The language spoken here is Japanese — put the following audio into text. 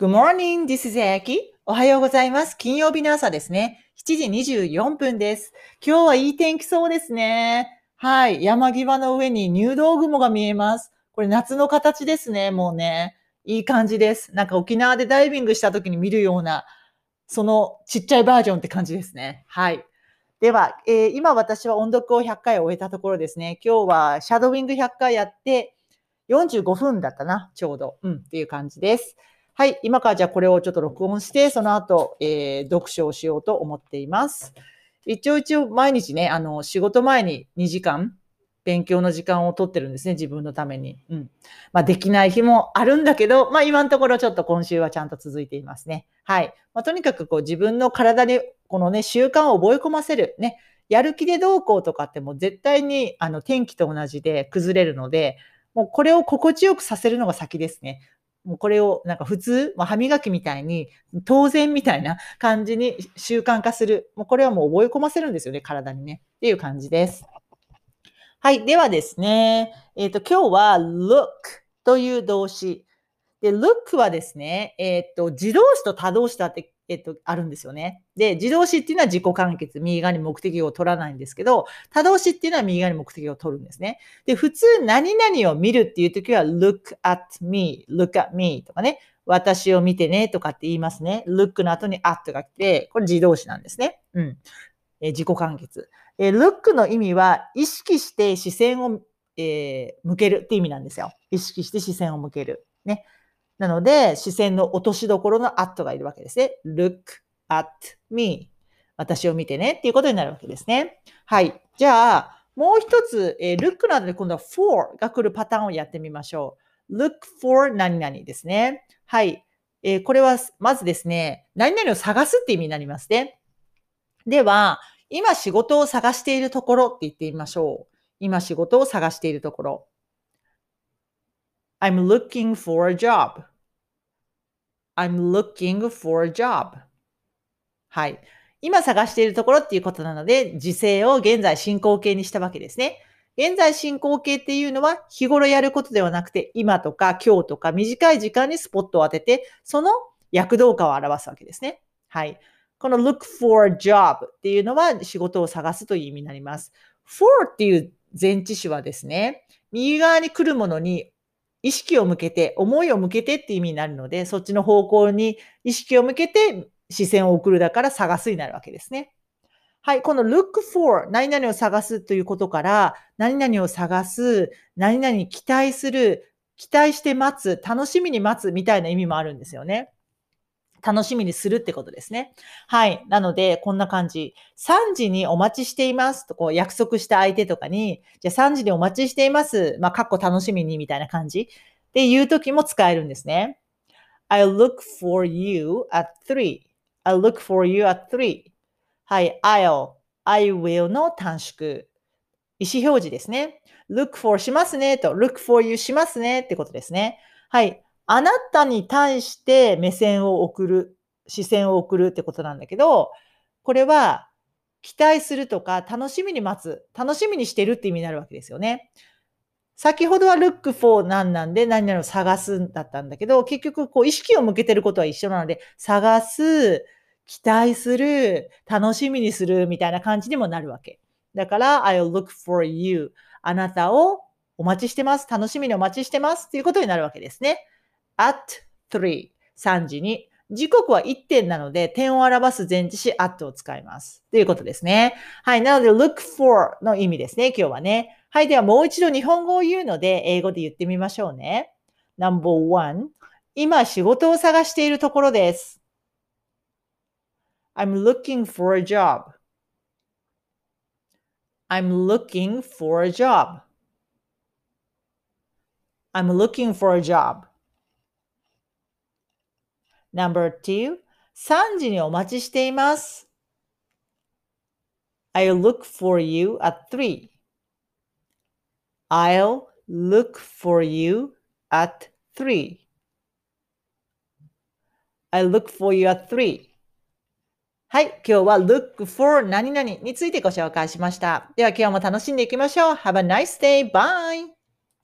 Good morning, this is Aki. おはようございます。金曜日の朝ですね。7時24分です。今日はいい天気そうですね。はい。山際の上に入道雲が見えます。これ夏の形ですね。もうね。いい感じです。なんか沖縄でダイビングした時に見るような、そのちっちゃいバージョンって感じですね。はい。では、えー、今私は音読を100回終えたところですね。今日はシャドウィング100回やって、45分だったな、ちょうど。うん、っていう感じです。はい、今からじゃあこれをちょっと録音して、その後、えー、読書をしようと思っています。一応一応毎日ね、あの、仕事前に2時間、勉強の時間を取ってるんですね、自分のために。うん。まあ、できない日もあるんだけど、まあ、今のところちょっと今週はちゃんと続いていますね。はい。まあ、とにかくこう自分の体にこのね、習慣を覚え込ませる。ね。やる気でどうこうとかってもう絶対にあの天気と同じで崩れるので、もうこれを心地よくさせるのが先ですね。もうこれをなんか普通、まあ、歯磨きみたいに当然みたいな感じに習慣化する。もうこれはもう覚え込ませるんですよね、体にね。っていう感じです。はい。ではですね、えっ、ー、と、今日は look という動詞。で、look はですね、えっ、ー、と、自動詞と他動詞だってえっと、あるんですよね。で、自動詞っていうのは自己完結、右側に目的を取らないんですけど、他動詞っていうのは右側に目的を取るんですね。で、普通何々を見るっていう時は look at me, look at me とかね、私を見てねとかって言いますね。look の後に at が来て、これ自動詞なんですね。うん。え自己完結。え look の意味は意識して視線を、えー、向けるって意味なんですよ。意識して視線を向ける。ね。なので、視線の落としどころの at がいるわけですね。look at me. 私を見てねっていうことになるわけですね。はい。じゃあ、もう一つ、えー、look などで今度は for が来るパターンをやってみましょう。look for 何々ですね。はい。えー、これは、まずですね、何々を探すって意味になりますね。では、今仕事を探しているところって言ってみましょう。今仕事を探しているところ。I'm looking for a job. I'm looking for a job. はい。今探しているところっていうことなので、時制を現在進行形にしたわけですね。現在進行形っていうのは日頃やることではなくて、今とか今日とか短い時間にスポットを当てて、その躍動感を表すわけですね。はい。この look for a job っていうのは仕事を探すという意味になります。for っていう前置詞はですね、右側に来るものに意識を向けて、思いを向けてって意味になるので、そっちの方向に意識を向けて視線を送るだから探すになるわけですね。はい。この look for 何々を探すということから、何々を探す、何々期待する、期待して待つ、楽しみに待つみたいな意味もあるんですよね。楽しみにするってことですね。はい。なので、こんな感じ。3時にお待ちしていますと、こう約束した相手とかに、じゃあ3時にお待ちしています。まあ、かっこ楽しみにみたいな感じ。っていう時も使えるんですね。I look for you at 3.I'll look for you at 3. はい。I'll, I will の短縮。意思表示ですね。look for しますねと、look for you しますねってことですね。はい。あなたに対して目線を送る、視線を送るってことなんだけど、これは期待するとか楽しみに待つ、楽しみにしてるって意味になるわけですよね。先ほどは look for 何なんで何々を探すんだったんだけど、結局こう意識を向けてることは一緒なので、探す、期待する、楽しみにするみたいな感じにもなるわけ。だから、I'll look for you. あなたをお待ちしてます。楽しみにお待ちしてますっていうことになるわけですね。At 3、3時に。時刻は1点なので、点を表す前置詞 at を使います。ということですね。はい。なので、look for の意味ですね。今日はね。はい。では、もう一度日本語を言うので、英語で言ってみましょうね。number one 今仕事を探しているところです。I'm looking for a job. I'm looking for a job. I'm looking for a job. Number two, 3時にお待ちしています。I'll look for you at 3. I'll look for you at 3. I'll look for you at 3. はい。今日は look for 何々についてご紹介しました。では今日も楽しんでいきましょう。Have a nice day. Bye!